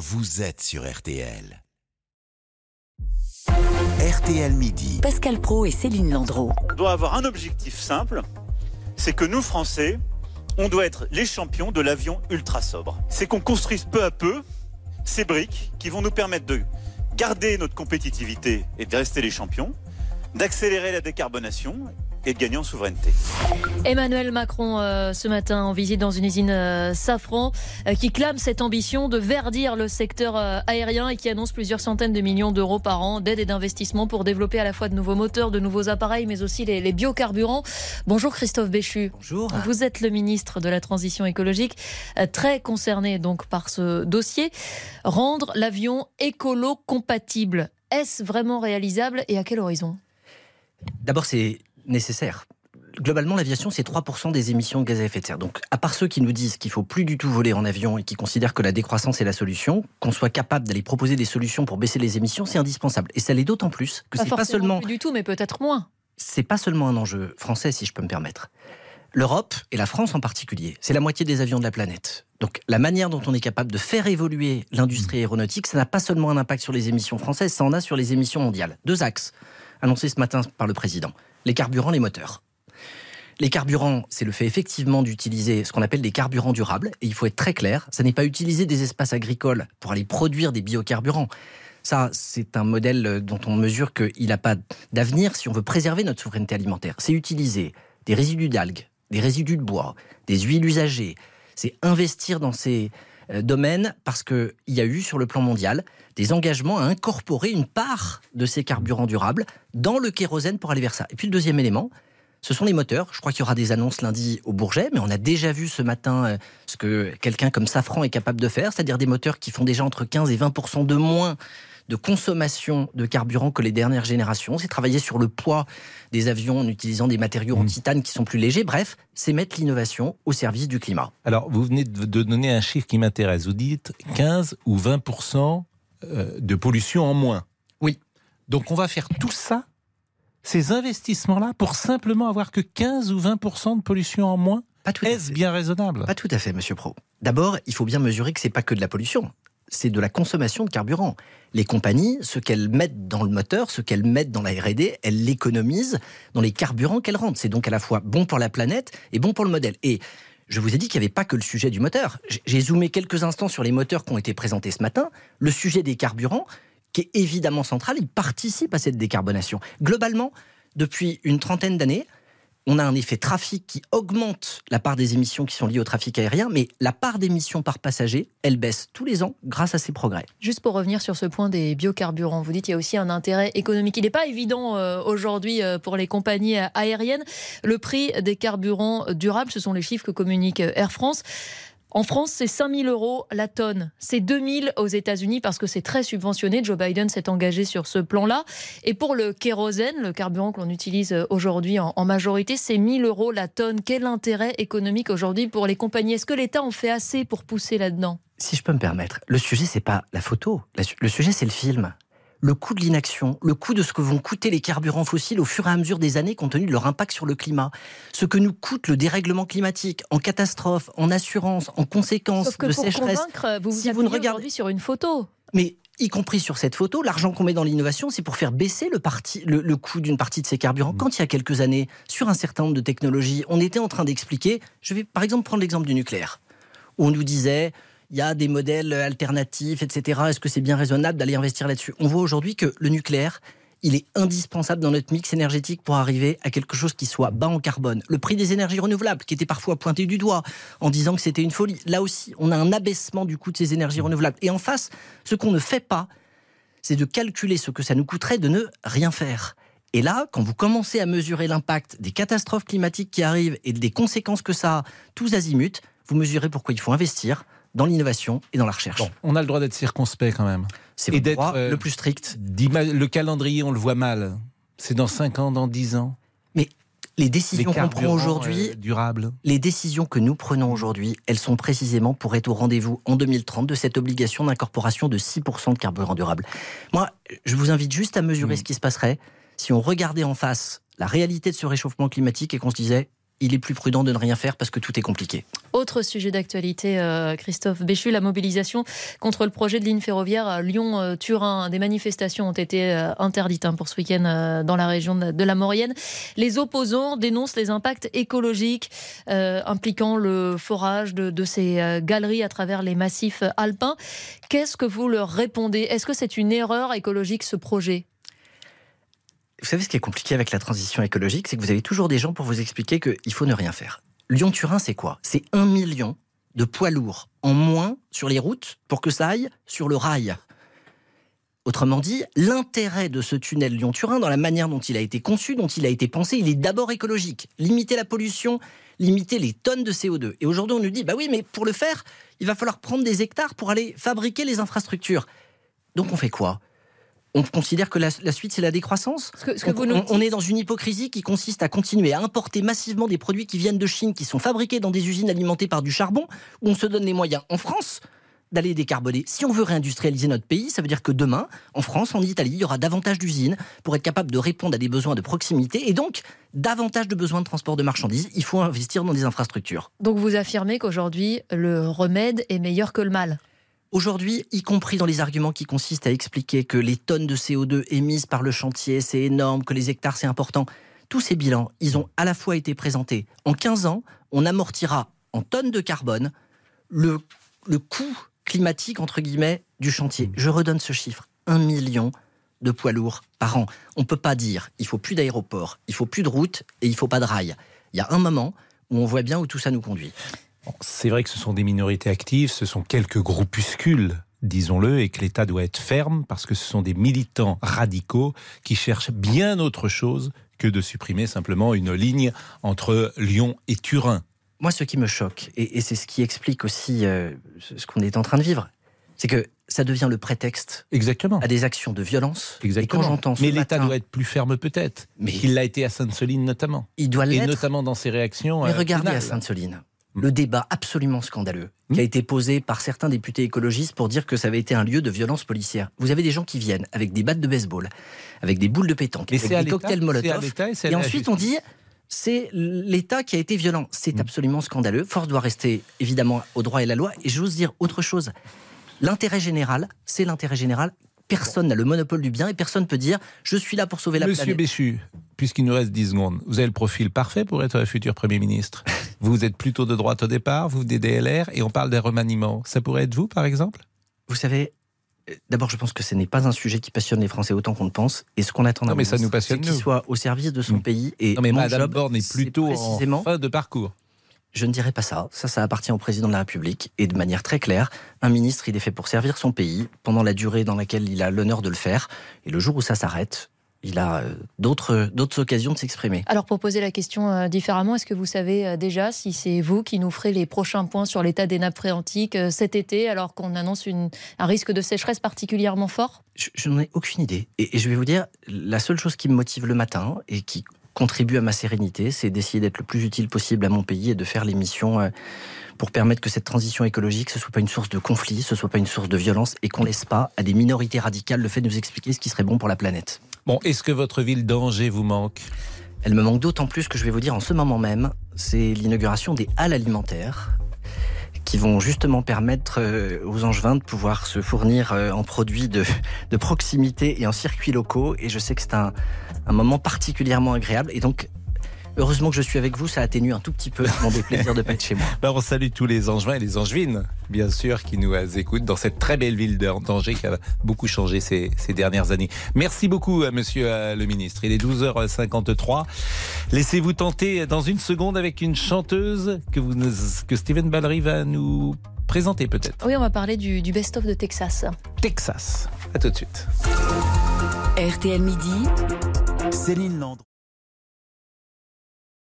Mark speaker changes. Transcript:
Speaker 1: vous êtes sur RTL. RTL Midi.
Speaker 2: Pascal Pro et Céline Landreau.
Speaker 3: On doit avoir un objectif simple, c'est que nous, Français, on doit être les champions de l'avion ultra sobre. C'est qu'on construise peu à peu ces briques qui vont nous permettre de garder notre compétitivité et de rester les champions, d'accélérer la décarbonation et de gagner en souveraineté.
Speaker 4: Emmanuel Macron, euh, ce matin, en visite dans une usine euh, Safran, euh, qui clame cette ambition de verdir le secteur aérien et qui annonce plusieurs centaines de millions d'euros par an d'aide et d'investissement pour développer à la fois de nouveaux moteurs, de nouveaux appareils, mais aussi les, les biocarburants. Bonjour Christophe Béchu.
Speaker 5: Bonjour.
Speaker 4: Vous êtes le ministre de la Transition écologique, très concerné donc par ce dossier. Rendre l'avion écolo-compatible, est-ce vraiment réalisable et à quel horizon?
Speaker 5: D'abord, c'est nécessaire. Globalement, l'aviation, c'est 3% des émissions de gaz à effet de serre. Donc, à part ceux qui nous disent qu'il faut plus du tout voler en avion et qui considèrent que la décroissance est la solution, qu'on soit capable d'aller proposer des solutions pour baisser les émissions, c'est indispensable. Et ça l'est d'autant plus que c'est pas seulement.
Speaker 4: Plus du tout, mais peut-être moins.
Speaker 5: C'est pas seulement un enjeu français, si je peux me permettre. L'Europe, et la France en particulier, c'est la moitié des avions de la planète. Donc la manière dont on est capable de faire évoluer l'industrie aéronautique, ça n'a pas seulement un impact sur les émissions françaises, ça en a sur les émissions mondiales. Deux axes annoncés ce matin par le président les carburants, les moteurs. Les carburants, c'est le fait effectivement d'utiliser ce qu'on appelle des carburants durables. Et il faut être très clair, ça n'est pas utiliser des espaces agricoles pour aller produire des biocarburants. Ça, c'est un modèle dont on mesure qu'il n'a pas d'avenir si on veut préserver notre souveraineté alimentaire. C'est utiliser des résidus d'algues, des résidus de bois, des huiles usagées. C'est investir dans ces euh, domaines parce qu'il y a eu sur le plan mondial des engagements à incorporer une part de ces carburants durables dans le kérosène pour aller vers ça. Et puis le deuxième élément, ce sont les moteurs. Je crois qu'il y aura des annonces lundi au Bourget, mais on a déjà vu ce matin euh, ce que quelqu'un comme Safran est capable de faire, c'est-à-dire des moteurs qui font déjà entre 15 et 20 de moins de consommation de carburant que les dernières générations. C'est travailler sur le poids des avions en utilisant des matériaux en mmh. titane qui sont plus légers. Bref, c'est mettre l'innovation au service du climat.
Speaker 6: Alors, vous venez de donner un chiffre qui m'intéresse. Vous dites 15 ou 20 euh, de pollution en moins.
Speaker 5: Oui.
Speaker 6: Donc, on va faire tout ça, ces investissements-là, pour simplement avoir que 15 ou 20% de pollution en moins Est-ce bien raisonnable?
Speaker 5: Pas tout à fait, Monsieur Pro. D'abord, il faut bien mesurer que c'est pas que de la pollution c'est de la consommation de carburant. Les compagnies, ce qu'elles mettent dans le moteur, ce qu'elles mettent dans la R&D, elles l'économisent dans les carburants qu'elles rendent. C'est donc à la fois bon pour la planète et bon pour le modèle. Et je vous ai dit qu'il n'y avait pas que le sujet du moteur. J'ai zoomé quelques instants sur les moteurs qui ont été présentés ce matin. Le sujet des carburants, qui est évidemment central, il participe à cette décarbonation. Globalement, depuis une trentaine d'années, on a un effet trafic qui augmente la part des émissions qui sont liées au trafic aérien, mais la part d'émissions par passager, elle baisse tous les ans grâce à ces progrès.
Speaker 4: Juste pour revenir sur ce point des biocarburants, vous dites qu'il y a aussi un intérêt économique. Il n'est pas évident euh, aujourd'hui euh, pour les compagnies aériennes. Le prix des carburants durables, ce sont les chiffres que communique Air France. En France, c'est 5 000 euros la tonne. C'est 2 000 aux États-Unis parce que c'est très subventionné. Joe Biden s'est engagé sur ce plan-là. Et pour le kérosène, le carburant que l'on utilise aujourd'hui en, majorité, c'est 1 000 euros la tonne. Quel intérêt économique aujourd'hui pour les compagnies? Est-ce que l'État en fait assez pour pousser là-dedans?
Speaker 5: Si je peux me permettre, le sujet, c'est pas la photo. Le sujet, c'est le film le coût de l'inaction, le coût de ce que vont coûter les carburants fossiles au fur et à mesure des années compte tenu de leur impact sur le climat, ce que nous coûte le dérèglement climatique en catastrophe, en assurance, en conséquences
Speaker 4: de
Speaker 5: sécheresse.
Speaker 4: vous si vous ne regardez sur une photo.
Speaker 5: Mais y compris sur cette photo, l'argent qu'on met dans l'innovation, c'est pour faire baisser le, parti, le, coût d'une partie de ces carburants. Mmh. Quand il y a quelques années, sur un certain nombre de technologies, on était en train d'expliquer, je vais par exemple prendre l'exemple du nucléaire, où on nous disait, il y a des modèles alternatifs, etc. Est-ce que c'est bien raisonnable d'aller investir là-dessus? On voit aujourd'hui que le nucléaire, il est indispensable dans notre mix énergétique pour arriver à quelque chose qui soit bas en carbone. Le prix des énergies renouvelables, qui était parfois pointé du doigt en disant que c'était une folie, là aussi, on a un abaissement du coût de ces énergies renouvelables. Et en face, ce qu'on ne fait pas, c'est de calculer ce que ça nous coûterait de ne rien faire. Et là, quand vous commencez à mesurer l'impact des catastrophes climatiques qui arrivent et des conséquences que ça a, tous azimuts, vous mesurez pourquoi il faut investir dans l'innovation et dans la recherche.
Speaker 6: on a le droit d'être circonspect quand même.
Speaker 5: C'est le droit euh, le plus strict.
Speaker 6: Le calendrier, on le voit mal. C'est dans 5 ans, dans 10 ans.
Speaker 5: Mais les décisions qu'on prend aujourd'hui,
Speaker 6: euh,
Speaker 5: les décisions que nous prenons aujourd'hui, elles sont précisément pour être au rendez-vous en 2030 de cette obligation d'incorporation de 6% de carburant durable. Moi, je vous invite juste à mesurer mm. ce qui se passerait si on regardait en face la réalité de ce réchauffement climatique et qu'on se disait il est plus prudent de ne rien faire parce que tout est compliqué.
Speaker 4: Autre sujet d'actualité, euh, Christophe Béchu, la mobilisation contre le projet de ligne ferroviaire Lyon-Turin. Des manifestations ont été euh, interdites hein, pour ce week-end euh, dans la région de la Maurienne. Les opposants dénoncent les impacts écologiques impliquant le forage de, de ces galeries à travers les massifs alpins. Qu'est-ce que vous leur répondez? Est-ce que c'est une erreur écologique ce projet?
Speaker 5: Vous savez, ce qui est compliqué avec la transition écologique, c'est que vous avez toujours des gens pour vous expliquer qu'il faut ne rien faire. Lyon-Turin, c'est quoi? C'est un million de poids lourds en moins sur les routes pour que ça aille sur le rail. Autrement dit, l'intérêt de ce tunnel Lyon-Turin, dans la manière dont il a été conçu, dont il a été pensé, il est d'abord écologique. Limiter la pollution, limiter les tonnes de CO2. Et aujourd'hui, on nous dit, bah oui, mais pour le faire, il va falloir prendre des hectares pour aller fabriquer les infrastructures. Donc on fait quoi? On considère que la, suite, c'est la décroissance on, est dans une hypocrisie qui consiste à continuer à importer massivement des produits qui viennent de Chine, qui sont fabriqués dans des usines alimentées par du charbon, où on se donne les moyens en France d'aller décarboner. Si on veut réindustrialiser notre pays, ça veut dire que demain, en France, en Italie, il y aura davantage d'usines pour être capable de répondre à des besoins de proximité et donc davantage de besoins de transport de marchandises. Il faut investir dans des infrastructures.
Speaker 4: Donc vous affirmez qu'aujourd'hui, le remède est meilleur que le mal
Speaker 5: Aujourd'hui, y compris dans les arguments qui consistent à expliquer que les tonnes de CO2 émises par le chantier, c'est énorme, que les hectares, c'est important, tous ces bilans, ils ont à la fois été présentés. En 15 ans, on amortira en tonnes de carbone le, le coût climatique, entre guillemets, du chantier. Je redonne ce chiffre. Un million de poids lourds par an. On ne peut pas dire il faut plus d'aéroports, il faut plus de routes et il faut pas de rails. Il y a un moment où on voit bien où tout ça nous conduit.
Speaker 6: C'est vrai que ce sont des minorités actives, ce sont quelques groupuscules disons-le, et que l'État doit être ferme parce que ce sont des militants radicaux qui cherchent bien autre chose que de supprimer simplement une ligne entre Lyon et Turin.
Speaker 5: Moi, ce qui me choque, et, c'est ce qui explique aussi euh, ce qu'on est en train de vivre, c'est que ça devient le prétexte
Speaker 6: Exactement.
Speaker 5: à des actions de violence.
Speaker 6: Exactement. j'entends Mais l'État doit être plus ferme peut-être. Mais il l'a été à Sainte-Soline notamment.
Speaker 5: Il doit l'être.
Speaker 6: Et notamment dans ses réactions.
Speaker 5: Mais euh, regardez à Sainte-Soline le débat absolument scandaleux qui a hmm. été posé par certains députés écologistes pour dire que ça avait été un lieu de violence policière. Vous avez des gens qui viennent avec des battes de baseball, avec des boules de pétanque, avec des cocktails Molotov, et, ensuite on dit c'est l'État qui a été violent. C'est hmm. absolument scandaleux. Force doit rester évidemment au droit et la loi. Et j'ose dire autre chose. L'intérêt général, c'est l'intérêt général personne n'a le monopole du bien et personne ne peut dire je suis là pour sauver la
Speaker 6: planète. Monsieur Béchu, puisqu'il nous reste 10 secondes, vous avez le profil parfait pour être futur Premier ministre. Vous êtes plutôt de droite au départ, vous des DLR et on parle des remaniements. Ça pourrait être vous, par exemple?
Speaker 5: Vous savez, euh, D'abord, je pense que ce n'est pas un sujet qui passionne les Français autant qu'on le pense. Et ce qu'on attend d'un
Speaker 6: ministre,
Speaker 5: c'est qu'il soit au service de son mm. pays. Et
Speaker 6: non, mais Madame Borne est plutôt en fin de parcours.
Speaker 5: Je ne dirais pas ça. Ça, ça appartient au président de la République. Et de manière très claire, un ministre, il est fait pour servir son pays pendant la durée dans laquelle il a l'honneur de le faire. Et le jour où ça s'arrête, il a euh, d'autres occasions de s'exprimer.
Speaker 4: Alors pour poser la question euh, différemment, est-ce que vous savez euh, déjà si c'est vous qui nous ferez les prochains points sur l'état des nappes phréatiques cet été, alors qu'on annonce une, un risque de sécheresse particulièrement fort?
Speaker 5: Je, n'en ai aucune idée. et, je vais vous dire, la seule chose qui me motive le matin et qui contribue à ma sérénité, c'est d'essayer d'être le plus utile possible à mon pays et de faire l'émission euh, pour permettre que cette transition écologique, ce soit pas une source de conflit, ce soit pas une source de violence et qu'on laisse pas à des minorités radicales le fait de nous expliquer ce qui serait bon pour la planète.
Speaker 6: Est-ce que votre ville d'Angers vous manque?
Speaker 5: Elle me manque d'autant plus que je vais vous dire en ce moment même, c'est l'inauguration des halles alimentaires qui vont justement permettre euh, aux Angevins de pouvoir se fournir euh, en produits de, de proximité et en circuits locaux. Et je sais que c'est un, un moment particulièrement agréable. Et donc, Heureusement que je suis avec vous, ça atténue un tout petit peu mon déplaisir de pas être chez moi.
Speaker 6: Ben, on salue tous les Angevins et les Angevines, bien sûr, qui nous écoutent dans cette très belle ville d'Angers qui a beaucoup changé ces, ces, dernières années. Merci beaucoup, euh, monsieur euh, le ministre. Il est 12h53. Laissez-vous tenter dans une seconde avec une chanteuse que, vous, que Steven Ballery va nous présenter peut-être.
Speaker 4: Oui, on va parler du, du best-of de Texas.
Speaker 6: Texas. À tout de suite.
Speaker 2: RTL Midi.
Speaker 1: Céline Landreau.